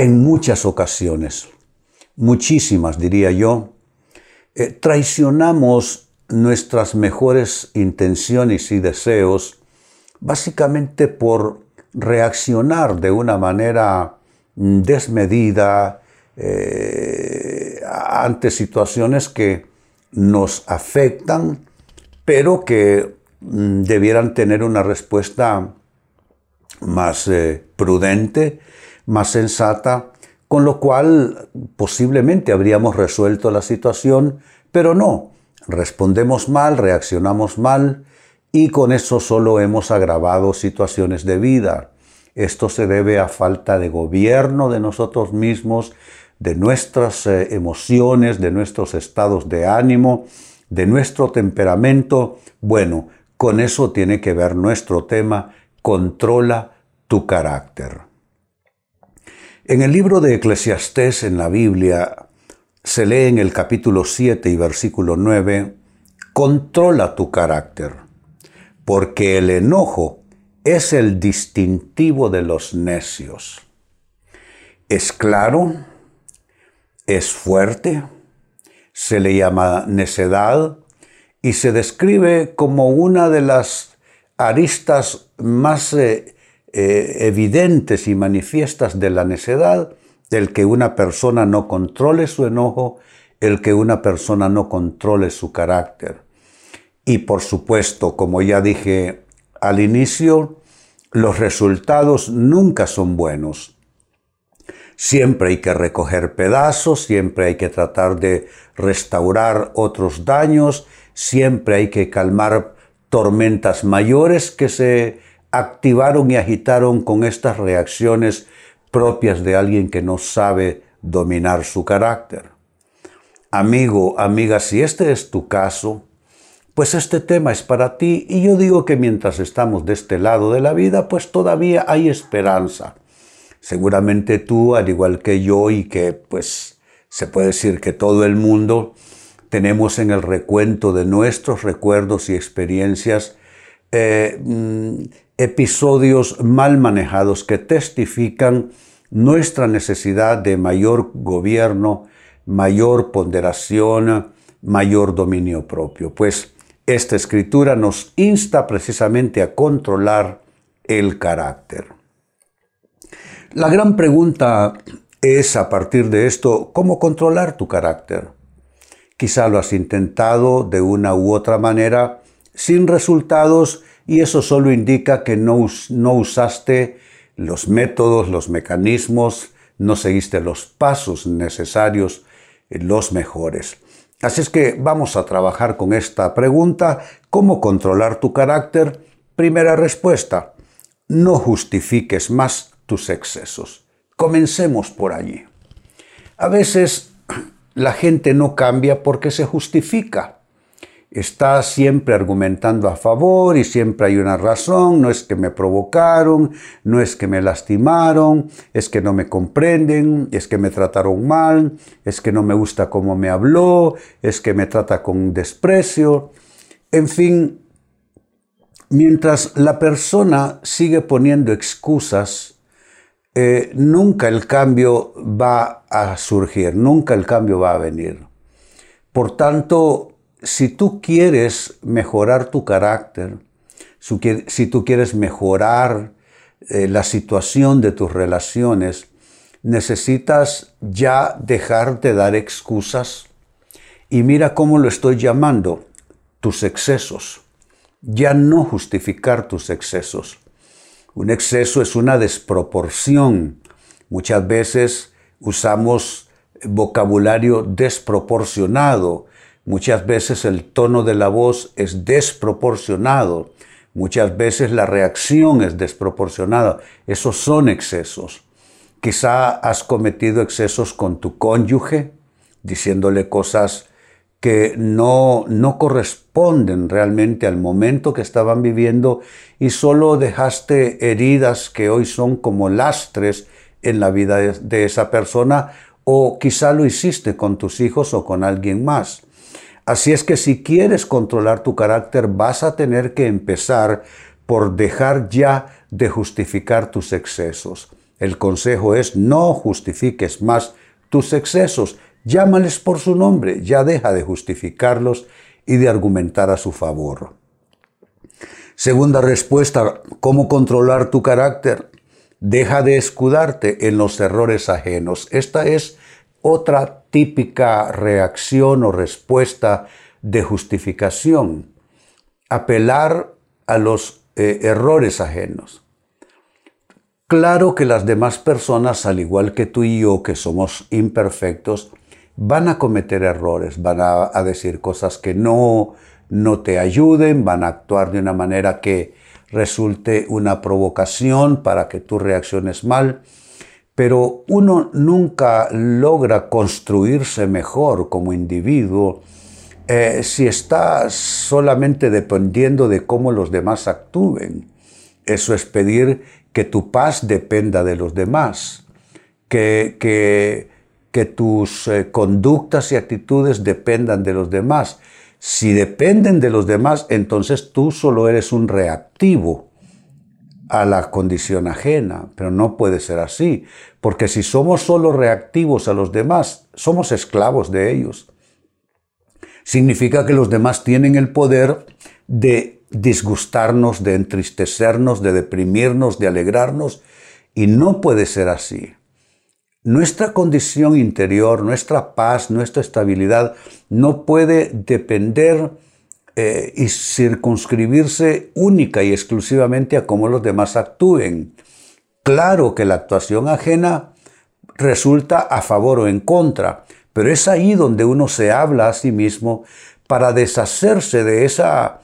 En muchas ocasiones, muchísimas diría yo, eh, traicionamos nuestras mejores intenciones y deseos básicamente por reaccionar de una manera desmedida, eh, ante situaciones que nos afectan, pero que mm, debieran tener una respuesta más eh, prudente, más sensata, con lo cual posiblemente habríamos resuelto la situación, pero no, respondemos mal, reaccionamos mal y con eso solo hemos agravado situaciones de vida. Esto se debe a falta de gobierno de nosotros mismos, de nuestras eh, emociones, de nuestros estados de ánimo, de nuestro temperamento. Bueno, con eso tiene que ver nuestro tema, controla tu carácter. En el libro de Eclesiastés en la Biblia se lee en el capítulo 7 y versículo 9, controla tu carácter, porque el enojo es el distintivo de los necios. Es claro, es fuerte, se le llama necedad y se describe como una de las aristas más eh, eh, evidentes y manifiestas de la necedad, el que una persona no controle su enojo, el que una persona no controle su carácter. Y por supuesto, como ya dije al inicio, los resultados nunca son buenos. Siempre hay que recoger pedazos, siempre hay que tratar de restaurar otros daños, siempre hay que calmar tormentas mayores que se activaron y agitaron con estas reacciones propias de alguien que no sabe dominar su carácter. Amigo, amiga, si este es tu caso, pues este tema es para ti y yo digo que mientras estamos de este lado de la vida, pues todavía hay esperanza. Seguramente tú, al igual que yo y que pues se puede decir que todo el mundo, tenemos en el recuento de nuestros recuerdos y experiencias eh, mm, episodios mal manejados que testifican nuestra necesidad de mayor gobierno, mayor ponderación, mayor dominio propio. Pues esta escritura nos insta precisamente a controlar el carácter. La gran pregunta es a partir de esto, ¿cómo controlar tu carácter? Quizá lo has intentado de una u otra manera sin resultados y eso solo indica que no, no usaste los métodos, los mecanismos, no seguiste los pasos necesarios, los mejores. Así es que vamos a trabajar con esta pregunta, ¿cómo controlar tu carácter? Primera respuesta, no justifiques más tus excesos. Comencemos por allí. A veces la gente no cambia porque se justifica. Está siempre argumentando a favor y siempre hay una razón, no es que me provocaron, no es que me lastimaron, es que no me comprenden, es que me trataron mal, es que no me gusta cómo me habló, es que me trata con desprecio. En fin, mientras la persona sigue poniendo excusas, eh, nunca el cambio va a surgir, nunca el cambio va a venir. Por tanto, si tú quieres mejorar tu carácter, si tú quieres mejorar eh, la situación de tus relaciones, necesitas ya dejar de dar excusas. Y mira cómo lo estoy llamando, tus excesos. Ya no justificar tus excesos. Un exceso es una desproporción. Muchas veces usamos vocabulario desproporcionado. Muchas veces el tono de la voz es desproporcionado. Muchas veces la reacción es desproporcionada. Esos son excesos. Quizá has cometido excesos con tu cónyuge, diciéndole cosas que no, no corresponden realmente al momento que estaban viviendo y solo dejaste heridas que hoy son como lastres en la vida de, de esa persona o quizá lo hiciste con tus hijos o con alguien más. Así es que si quieres controlar tu carácter vas a tener que empezar por dejar ya de justificar tus excesos. El consejo es no justifiques más tus excesos, llámales por su nombre, ya deja de justificarlos y de argumentar a su favor. Segunda respuesta, ¿cómo controlar tu carácter? Deja de escudarte en los errores ajenos. Esta es otra típica reacción o respuesta de justificación. Apelar a los eh, errores ajenos. Claro que las demás personas, al igual que tú y yo, que somos imperfectos, van a cometer errores, van a, a, decir cosas que no, no te ayuden, van a actuar de una manera que resulte una provocación para que tú reacciones mal, pero uno nunca logra construirse mejor como individuo eh, si está solamente dependiendo de cómo los demás actúen. Eso es pedir que tu paz dependa de los demás, que, que, tus eh, conductas y actitudes dependan de los demás. Si dependen de los demás, entonces tú solo eres un reactivo a la condición ajena, pero no puede ser así, porque si somos solo reactivos a los demás, somos esclavos de ellos. Significa que los demás tienen el poder de disgustarnos, de entristecernos, de deprimirnos, de alegrarnos, y no puede ser así. Nuestra condición interior, nuestra paz, nuestra estabilidad no puede depender eh, y circunscribirse única y exclusivamente a cómo los demás actúen. Claro que la actuación ajena resulta a favor o en contra, pero es ahí donde uno se habla a sí mismo para deshacerse de esa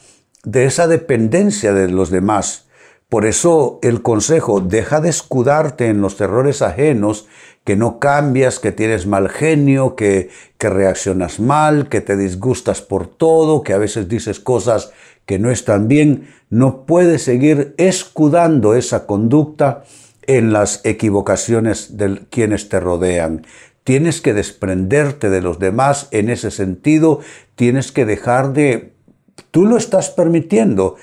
de esa dependencia de los demás. Por eso el consejo, deja de escudarte en los errores ajenos, que no cambias, que tienes mal genio, que, que reaccionas mal, que te disgustas por todo, que a veces dices cosas que no están bien. No puedes seguir escudando esa conducta en las equivocaciones de quienes te rodean. Tienes que desprenderte de los demás en ese sentido, tienes que dejar de Tú lo estás permitiendo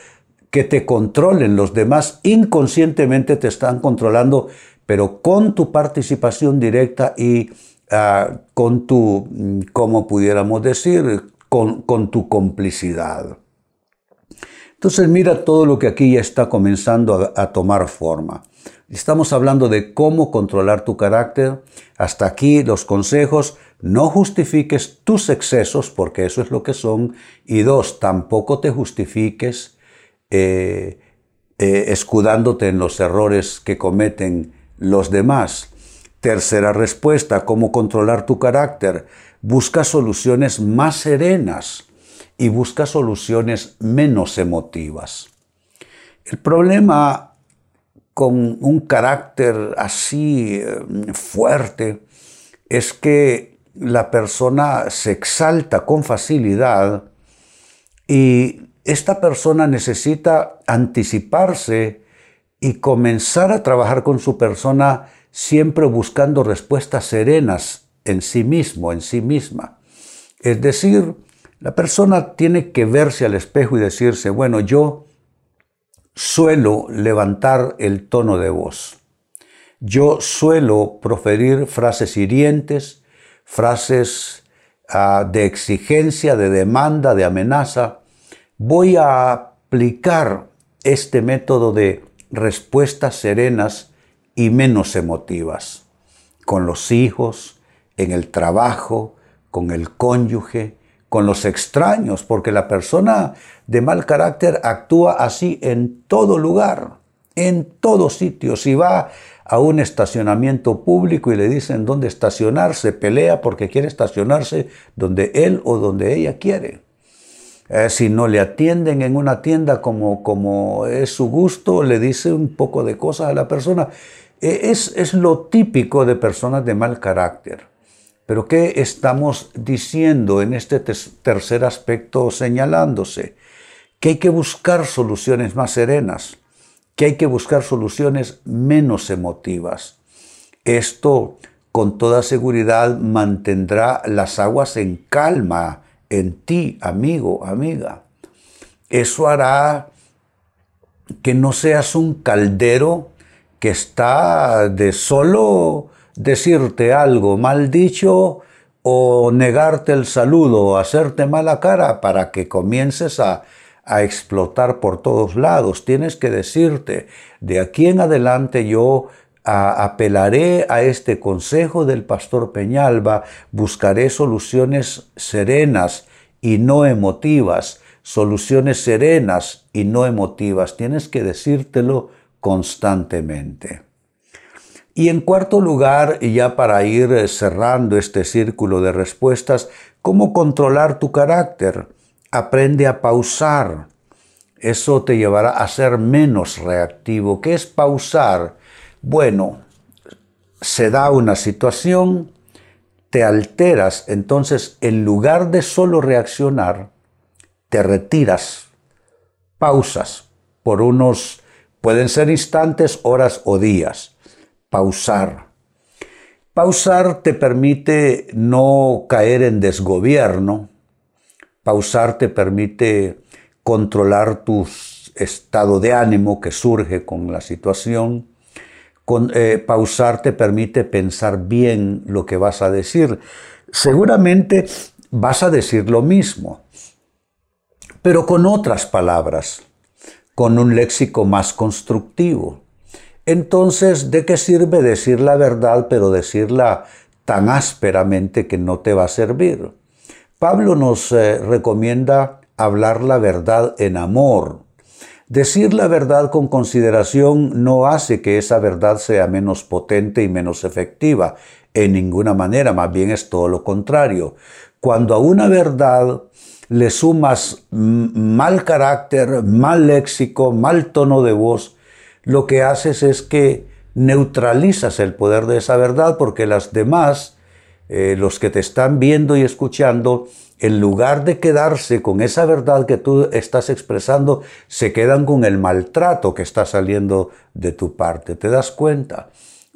que te controlen los demás, inconscientemente te están controlando, pero con tu participación directa y uh, con tu, mm, como pudiéramos decir, con, tu complicidad. Entonces mira todo lo que aquí ya está comenzando a, a, tomar forma. Estamos hablando de cómo controlar tu carácter. Hasta aquí los consejos. No justifiques tus excesos, porque eso es lo que son. Y dos, tampoco te justifiques eh, eh, escudándote en los errores que cometen los demás. Tercera respuesta, ¿cómo controlar tu carácter? Busca soluciones más serenas y busca soluciones menos emotivas. El problema con un carácter así eh, fuerte es que la persona se exalta con facilidad y esta persona necesita anticiparse y comenzar a trabajar con su persona siempre buscando respuestas serenas en sí mismo, en sí misma. Es decir, la persona tiene que verse al espejo y decirse, bueno, yo suelo levantar el tono de voz. Yo suelo proferir frases hirientes, frases uh, de exigencia, de demanda, de amenaza, voy a aplicar este método de respuestas serenas y menos emotivas, con los hijos, en el trabajo, con el cónyuge, con los extraños, porque la persona de mal carácter actúa así en todo lugar, en todo sitio. Si va a un estacionamiento público y le dicen dónde estacionarse, pelea porque quiere estacionarse donde él o donde ella quiere. Eh, si no le atienden en una tienda como, como es su gusto, le dice un poco de cosas a la persona. E, es, es lo típico de personas de mal carácter. Pero ¿qué estamos diciendo en este tercer aspecto señalándose? Que hay que buscar soluciones más serenas, que hay que buscar soluciones menos emotivas. Esto con toda seguridad mantendrá las aguas en calma en ti, amigo, amiga. Eso hará que no seas un caldero que está de solo decirte algo mal dicho o negarte el saludo o hacerte mala cara para que comiences a, a explotar por todos lados. Tienes que decirte, de aquí en adelante yo apelaré a este consejo del pastor Peñalba, buscaré soluciones serenas y no emotivas, soluciones serenas y no emotivas. Tienes que decírtelo constantemente. Y en cuarto lugar, y ya para ir eh, cerrando este círculo de respuestas, ¿cómo controlar tu carácter? Aprende a pausar. Eso te llevará a ser menos reactivo. ¿Qué es pausar? Bueno, se da una situación, te alteras, entonces en lugar de solo reaccionar, te retiras, pausas por unos, pueden ser instantes, horas o días. Pausar. Pausar te permite no caer en desgobierno. Pausar te permite controlar tu estado de ánimo que surge con la situación eh, pausar te permite pensar bien lo que vas a decir. Seguramente vas a decir lo mismo, pero con otras palabras, con un léxico más constructivo. Entonces, ¿de qué sirve decir la verdad, pero decirla tan ásperamente que no te va a servir? Pablo nos eh, recomienda hablar la verdad en amor, Decir la verdad con consideración no hace que esa verdad sea menos potente y menos efectiva, en ninguna manera, más bien es todo lo contrario. Cuando a una verdad le sumas mal carácter, mal léxico, mal tono de voz, lo que haces es que neutralizas el poder de esa verdad porque las demás, eh, los que te están viendo y escuchando, en lugar de quedarse con esa verdad que tú estás expresando, se quedan con el maltrato que está saliendo de tu parte. ¿Te das cuenta?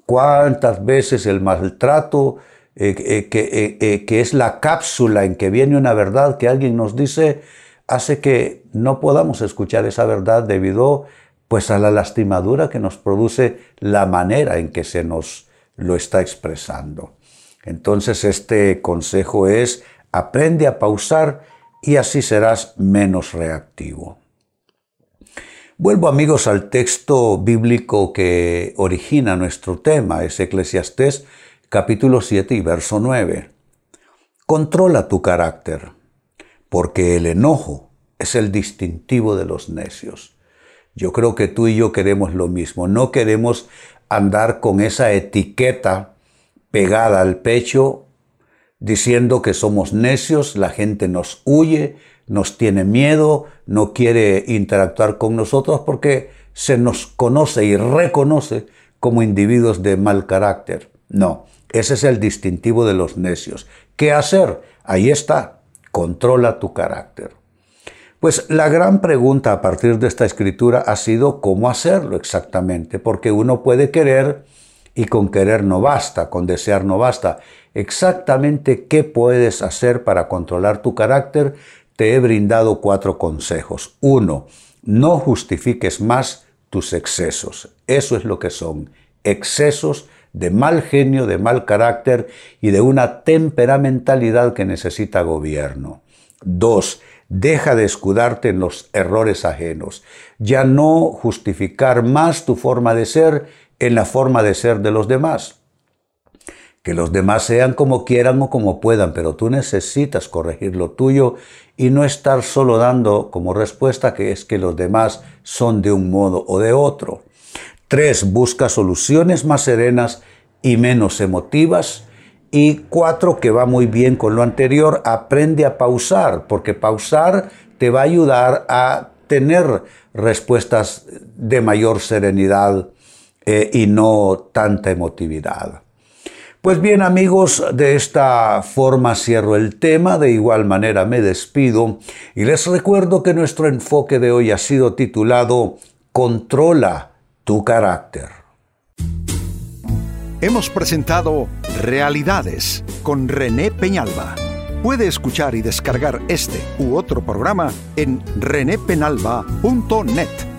¿Cuántas veces el maltrato, eh, eh, que, que es la cápsula en que viene una verdad que alguien nos dice, hace que no podamos escuchar esa verdad debido pues a la lastimadura que nos produce la manera en que se nos lo está expresando. Entonces este consejo es Aprende a pausar y así serás menos reactivo. Vuelvo amigos al texto bíblico que origina nuestro tema, es Eclesiastés capítulo 7 y verso 9. Controla tu carácter, porque el enojo es el distintivo de los necios. Yo creo que tú y yo queremos lo mismo, no queremos andar con esa etiqueta pegada al pecho diciendo que somos necios, la gente nos huye, nos tiene miedo, no quiere interactuar con nosotros porque se nos conoce y reconoce como individuos de mal carácter. No, ese es el distintivo de los necios. ¿Qué hacer? Ahí está, controla tu carácter. Pues la gran pregunta a partir de esta escritura ha sido cómo hacerlo exactamente, porque uno puede querer y con querer no basta, con desear no basta exactamente qué puedes hacer para controlar tu carácter, te he brindado cuatro consejos. Uno, no justifiques más tus excesos. Eso es lo que son. Excesos de mal genio, de mal carácter y de una temperamentalidad que necesita gobierno. Dos, deja de escudarte en los errores ajenos. Ya no justificar más tu forma de ser en la forma de ser de los demás que los demás sean como quieran o como puedan, pero tú necesitas corregir lo tuyo y no estar solo dando como respuesta que es que los demás son de un modo o de otro. Tres, busca soluciones más serenas y menos emotivas. Y cuatro, que va muy bien con lo anterior, aprende a pausar, porque pausar te va a ayudar a tener respuestas de mayor serenidad eh, y no tanta emotividad. Pues bien amigos, de esta forma cierro el tema, de igual manera me despido y les recuerdo que nuestro enfoque de hoy ha sido titulado Controla tu carácter. Hemos presentado Realidades con René Peñalba. Puede escuchar y descargar este u otro programa en renépenalba.net.